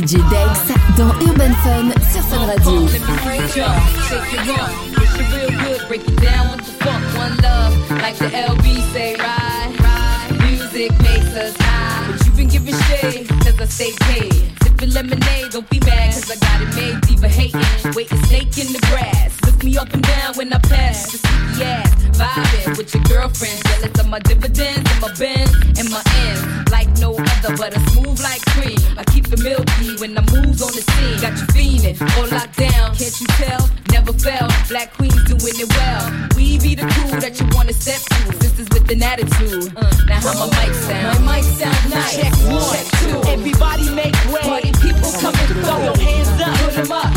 DJ Dex dans Urban Fun sur Fun Radio. Been giving shade, cause I stay paid. Sipping lemonade, don't be mad, cause I got it made, diva hating, waiting snake in the grass. Look me up and down when I pass, the sneaky ass, vibing with your girlfriend, jealous of my dividends and my bends and my ends, like no other, but a smooth like cream. All locked down, can't you tell? Never fell, black queens doing it well. We be the crew that you wanna step to, sisters with an attitude. Uh, now how my mic sound? My mic sound nice. Check one, check two. Everybody make way. Party people come and throw your hands up. Put them up.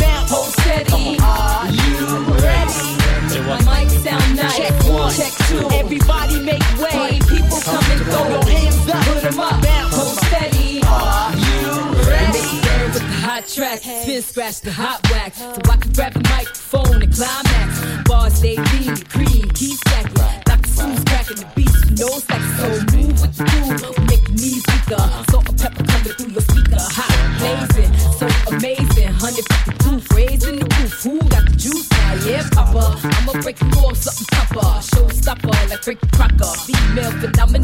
Hot spin scratch the hot wax, so I can grab the microphone and climax. Bars stay lean, cream, keep stacking. Dr. Seuss cracking the beats, you know so move with the groove, make knees weaker. Salt-N-Pepa coming through your speaker, hot, blazing, so amazing. Hundred fifty proof, raising the roof. Who got the juice now? Yeah, Papa. I'ma break the law, something proper. Showstopper, like Rick Crocker. Female phenomenon,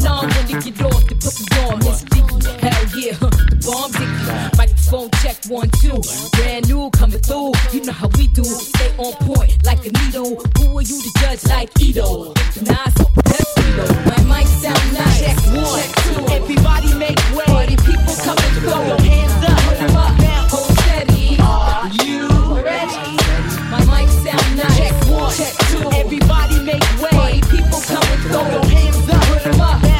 Check. Everybody make way. People come and throw your hands up. Put them up.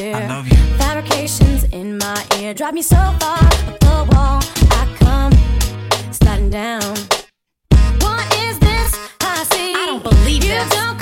From sincere. I love you. Fabrications in my ear drive me so far up the wall. I come sliding down. What is this I see? I don't believe you this. don't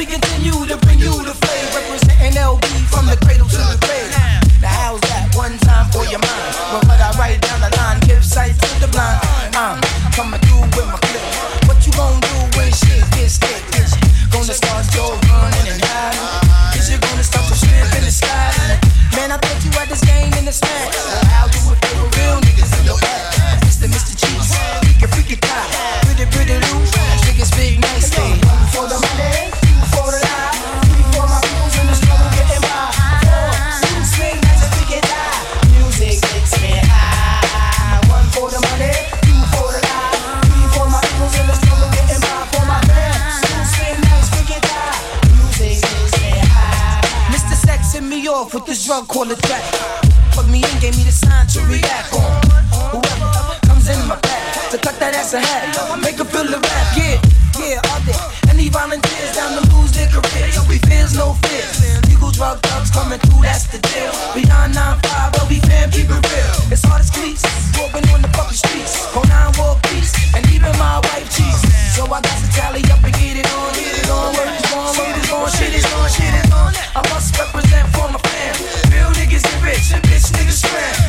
we continue hat, make her feel the rap. Yeah, yeah, all day. Any volunteers down to lose their careers? We fears no fears. Legal drug thugs coming through, that's the deal. Beyond 9-5, but we fam, keep it real. It's hard as cleats, walking on the fucking streets. Whole nine war beats, and even my wife cheats. So I got to tally up and get it on, get it on. Work is on, work is on, shit is on, shit is on. I must represent for my fam. Real niggas get rich, and bitch niggas scram.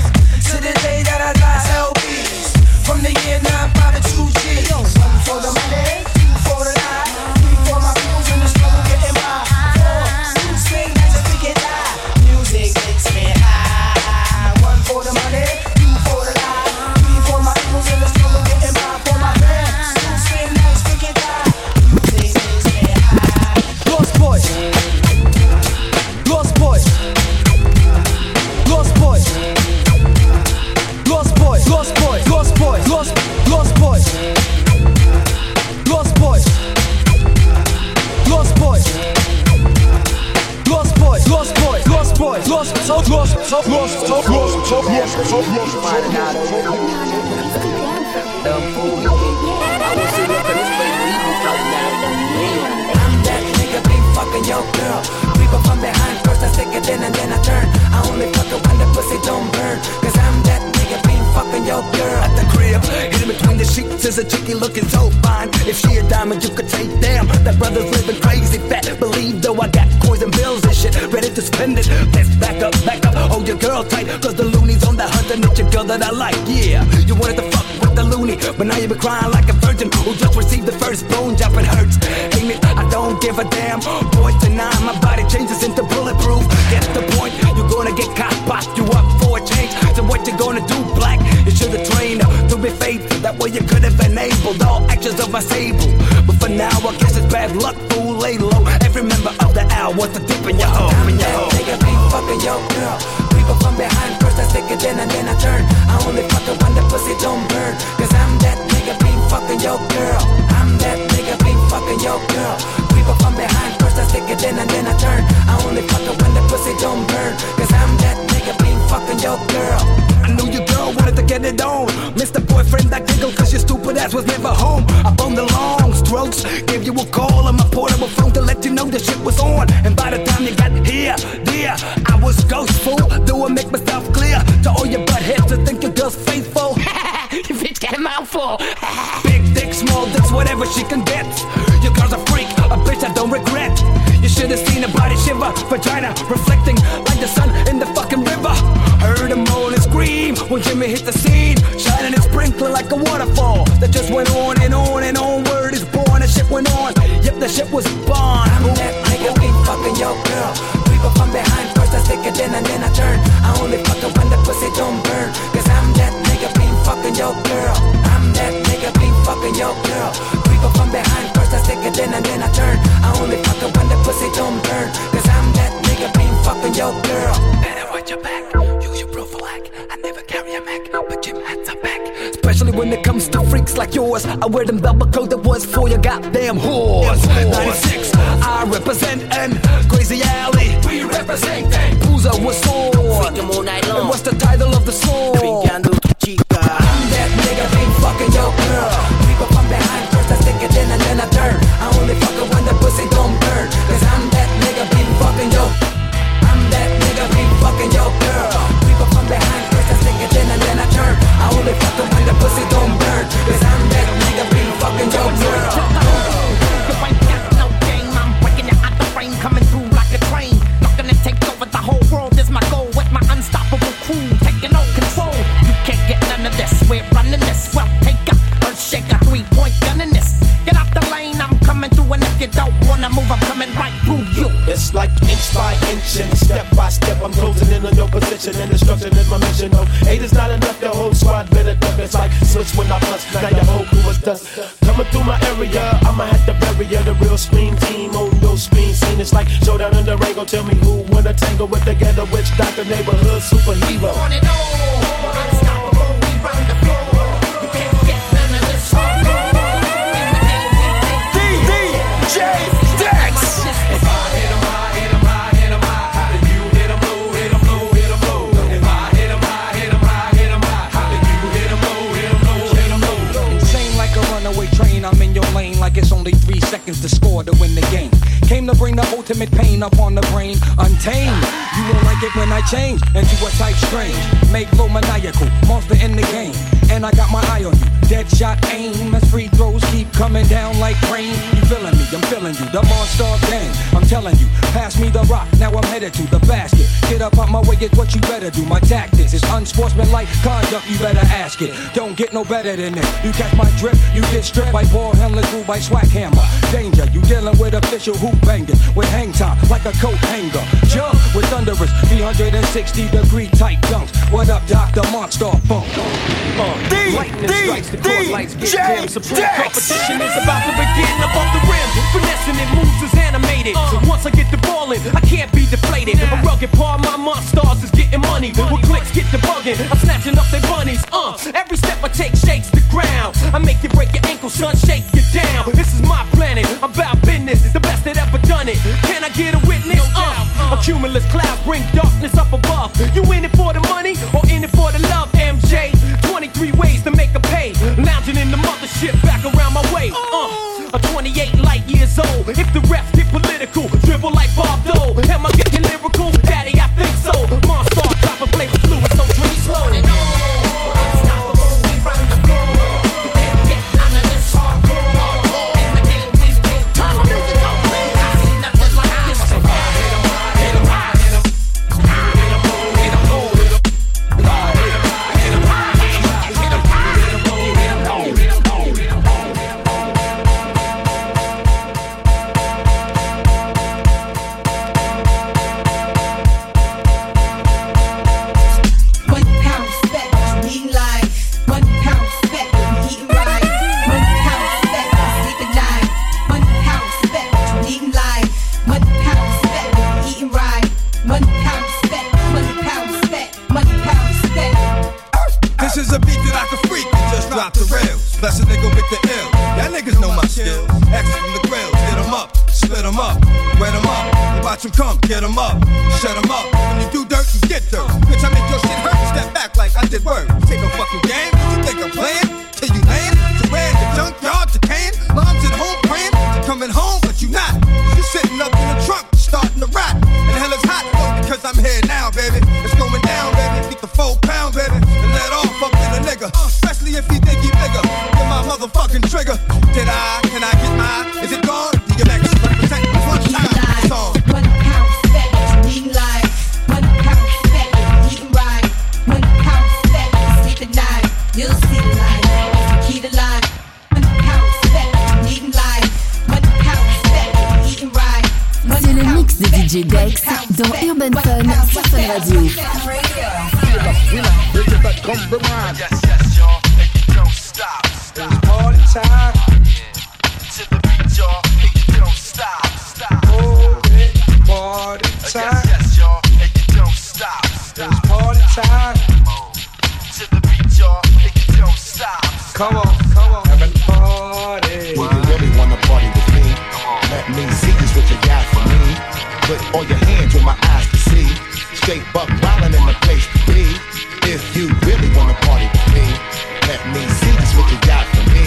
Lost so Dumb fool. I was sitting up in this place he was like, nah, I'm that nigga, be fucking your girl. Creep up from behind, first I stick it in and then I turn. I only fuck it when the pussy don't burn. Cause I'm that nigga, be fucking your girl. At the crib, hidden between the sheets is a chickie looking so fine. If she a diamond, you could take damn. That brother's living crazy fat. Believe though I got coins and bills and shit, ready to spend it. Let's back up, back up, hold your girl tight. Cause the the hunt and it's your girl that I like. Yeah, you wanted to fuck with the loony, but now you been crying like a virgin who just received the first bone drop. It hurts, ain't it? I don't give a damn. Boy, tonight my body changes into bulletproof. Get the point, you're gonna get caught, pop you up for a change. So what you gonna do, black? You should have trained to be faithful. That way you could have enabled all actions of my sable. But for now, I guess it's bad luck, fool. Lay low. Every member of the owl wants to dip in your hole. Nigga be fucking your girl. Up from behind, It in and then I turn. I only fuck it when the pussy don't burn. Cause I'm that nigga be fucking your girl. I'm that nigga be fucking your girl. Up from behind, first I stick it in and then I turn. I only fuck it when the pussy don't burn. Cause I'm that nigga be fucking your girl. I knew your girl wanted to get it on. Mr. Boyfriend, I giggled cause your stupid ass was never home. Up on the long strokes, gave you a call on my portable phone to let you know the shit was on. And by the time you got here, dear, I was ghostful. Do I make myself clear to all your buttheads to think your girl's faithful? you bitch got a mouthful. Big dick, small dicks, whatever she can get. Your girl's a freak, a bitch I don't regret. You should have seen her body shiver, vagina reflecting like the sun in the scream when hit the scene, shining and sprinkling like a waterfall. That just went on and on and on. Word is born, and shit went on. Yep, the shit was born. I'm that nigga be fucking your girl. Creep up from behind, first I stick it in and then I turn. I only fuck it when the pussy don't burn. Cause I'm that nigga be fucking your girl. I'm that nigga be fucking your girl. Creep up from behind, first I stick it in and then I turn. I only fuck it when the pussy don't burn. Cause I'm that nigga be fucking your girl. Better watch your back, Especially when it comes to freaks like yours. I wear them velvet coat that was for your goddamn whores. 96, I represent and Crazy Alley. We represent that. Boozer was sworn. Freaking all night long. And what's the title of the song? Change into a type strange. Make low maniacal, monster in the game. And I got my eye on you, dead shot aim. As free throws keep coming down like rain. You feeling me, I'm feeling you, the monster gang. Telling you, pass me the rock, now I'm headed to the basket. Get up out my way, it's what you better do. My tactics is unsportsmanlike conduct, you better ask it. Don't get no better than this. You catch my drip, you get stripped by ball handler, through by swag hammer. Danger, you dealing with official hoop banging with hang time like a coat hanger. Jump with thunderous 360 degree tight dunks. What up, Dr. Monster Funk? Uh, lightning strikes, the court lights get dim. Supreme Dex. competition is about to begin above the rim. Finessing it moves is animated. So once I get the ball in, I can't be deflated. A rugged part, my monsters is getting money. With clicks, get the bugging. I'm snatching up their bunnies. Uh, every step I take shakes the ground. I make you break your ankle, son, shake you down. This is my planet. I'm about business, the best that ever done it. Can I get a witness? Uh, a cumulus cloud bring darkness up above. You in it for the money or in it for the love, MJ? 23 ways to make a pay. Lounging in the mothership back around my way. Uh, a 28 light years old. If the refs get political, dribble like Bob Dole. Am I getting lyrical? Daddy, I think so. Come on, come on, having a party. Do you really wanna party with me? Let me see just what you got for me. Put all your hands where my eyes can see. Straight buck wildin' in the place to be. If you really wanna party with me, let me see just what you got for me.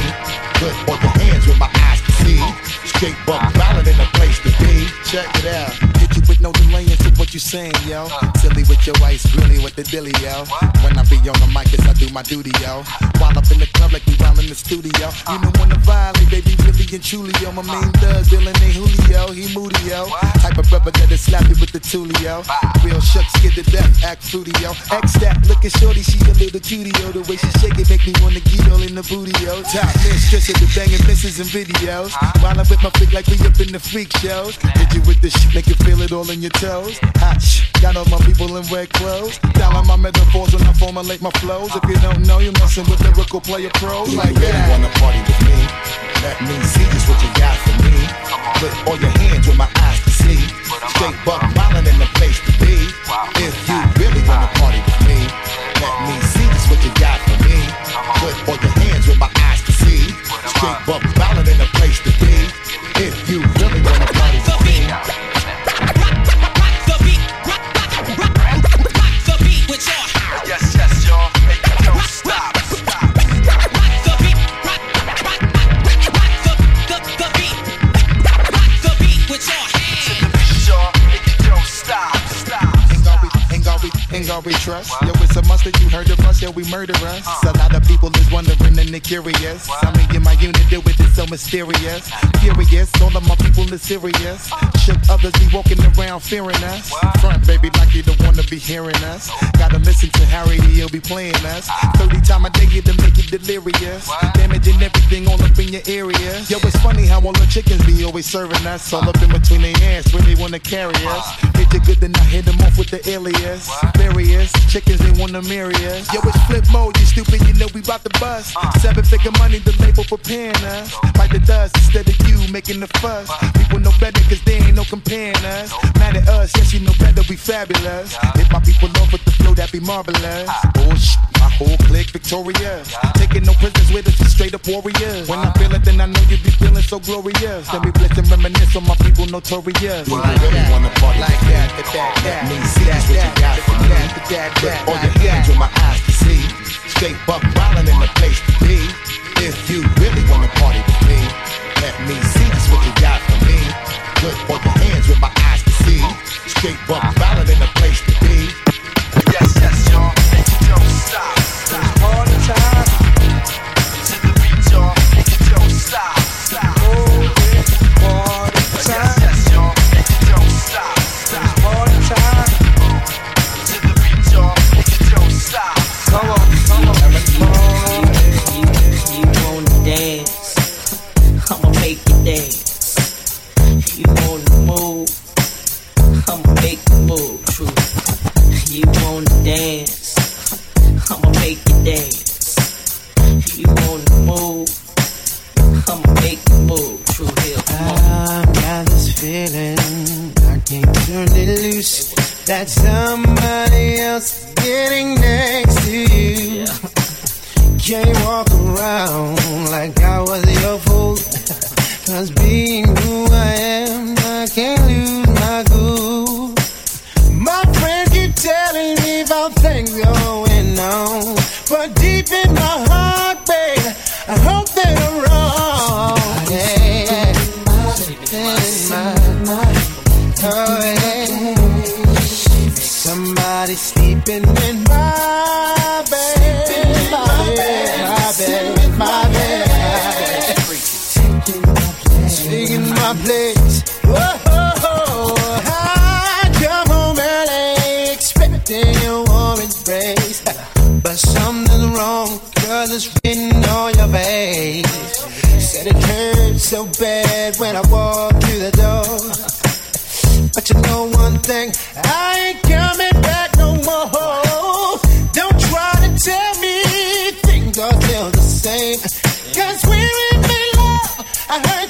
Put all your hands where my eyes can see. Straight buck wildin' in the place to be. Check it out. Hit you with no delay into what you're saying, yo. Uh. Silly with your ice, grilly with the dilly, yo. When I be on the mic, yes, I do my duty, yo. While up in the club like we in the studio. You know when to violate, baby, really and truly, yo. My main thug, Dylan ain't Julio, he moody, yo. Type of rubber that'll slap you with the tulio. Real shucks, get the death, act fruity, yo. X that, looking shorty, she a little cutie, yo. The way she shake it make me wanna get all in the booty, yo. Top mistress of the banging misses and videos. While I'm with my flick like we up in the freak shows. Hit you with the shit, make you feel it all in your toes. Hot shh, got all my people in red clothes. Dialing my metaphors when I formulate my flows. If you don't know, you're messing with lyrical player pros You like really that. wanna party with me? Let me see just what you got for me. Put all your hands where my eyes can see. Straight buck wildin' in the place to be. If you really wanna party with me, let me see just what you got for me. Put all your hands where my eyes can see. Straight buck of us, yeah, we murder us. A lot of people and they curious. I mean, in my unit with it so mysterious. Furious, all of my people is serious. Shook others be walking around fearing us. Front, baby, like you don't wanna be hearing us. Gotta listen to Harry, he'll be playing us. 30 time a day to make you delirious. Damaging everything all up in your area. Yo, it's funny how all the chickens be always serving us. All up in between their ass when they wanna carry us. Hit you good, then I hit them off with the alias. Various chickens, they wanna marry us. Yo, it's Flipmode, you stupid, you know we bout to bust. Seven figure money, the label preparing us. Like the dust instead of you making the fuss. People know better cause they ain't no comparing us. Mad at us, yes, you know better, we fabulous. If my people love with the flow, that be marvelous. Oh, my whole clique victorious. Taking no prisoners with us, straight up warriors. When I feel it, then I know you be feeling so glorious. Then we blitz and reminisce on my people notorious. You really wanna party like that, that, that, that. Let me see just what you got for me. Put all your hands where my eyes can Straight buck wildin' in the place to be. If you really wanna party with me, let me see this with you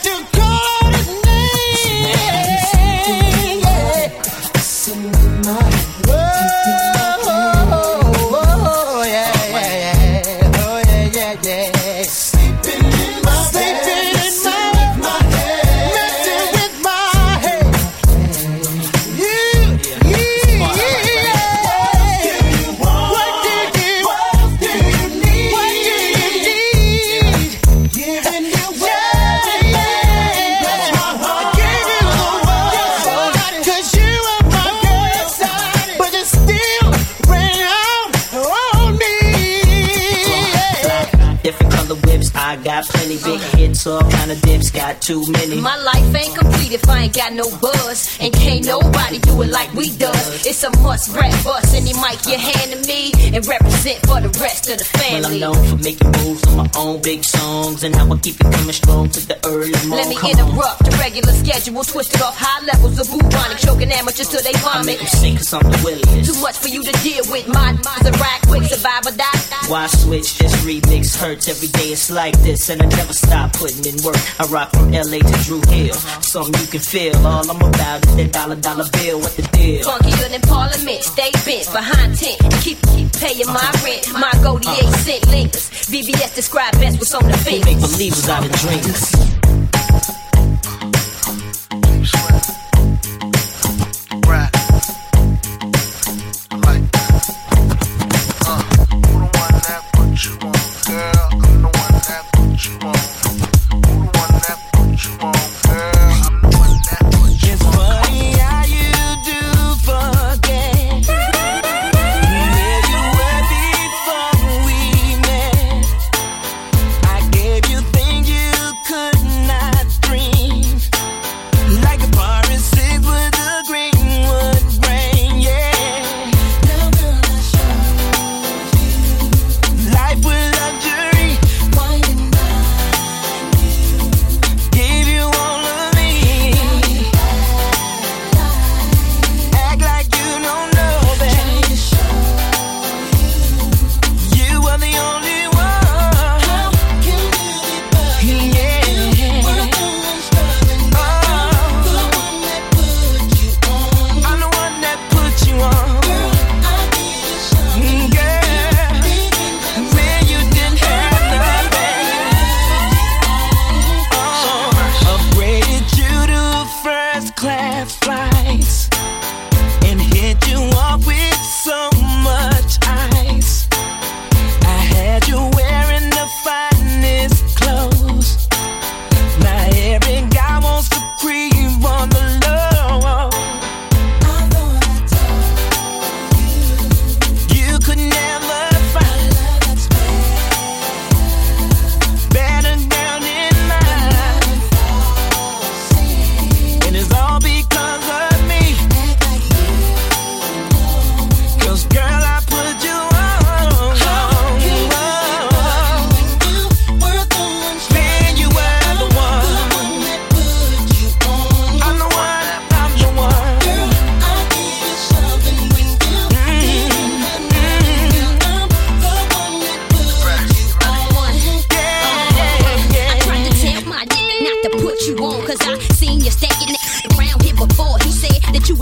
I too many. My life ain't complete if I ain't got no buzz. Can't nobody do it like we does. It's a must rap bust. Any mic you hand to me and represent for the rest of the family. Well, I'm known for making moves on my own big songs and how I keep it coming strong to the early morning. Let me interrupt the regular schedule, twisted off high levels of bubonic, choking amateurs till they vomit. make them sing cause I'm the williest. Too much for you to deal with. My mind's a right quick, survive or die. Why switch? This remix hurts every day. It's like this, and I never stop putting in work. I rock from LA to Dru Hill, uh-huh. something you can feel. All I'm about is that dollar dollar bill. What the deal? Funkier than Parliament, stay bent behind tent. Keep keep paying my rent. My goldie eight cent lingers. VVS describe best what's on the fingers. make believers out of dreamers?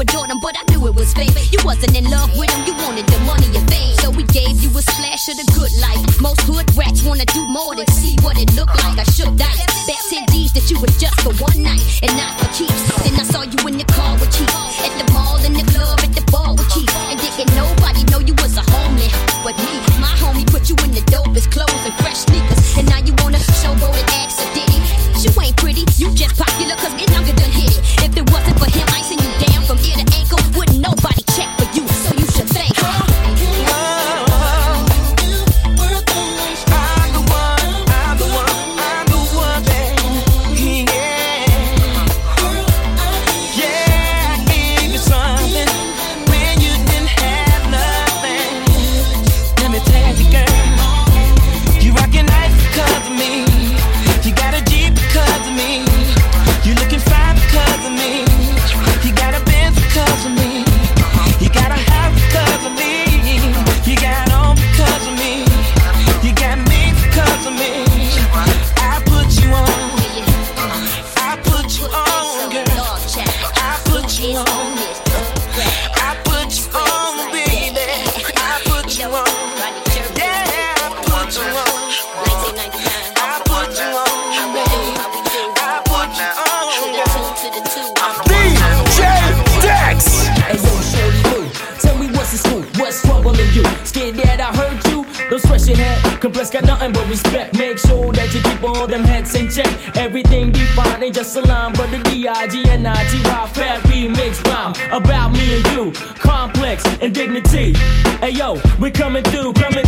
Adored him, but I knew it was fake. You wasn't in love with him, you wanted the money and fame. So we gave you a splash of the good life. Most hood rats wanna do more than see about me and you. Complex and dignity. Hey yo, we coming through, coming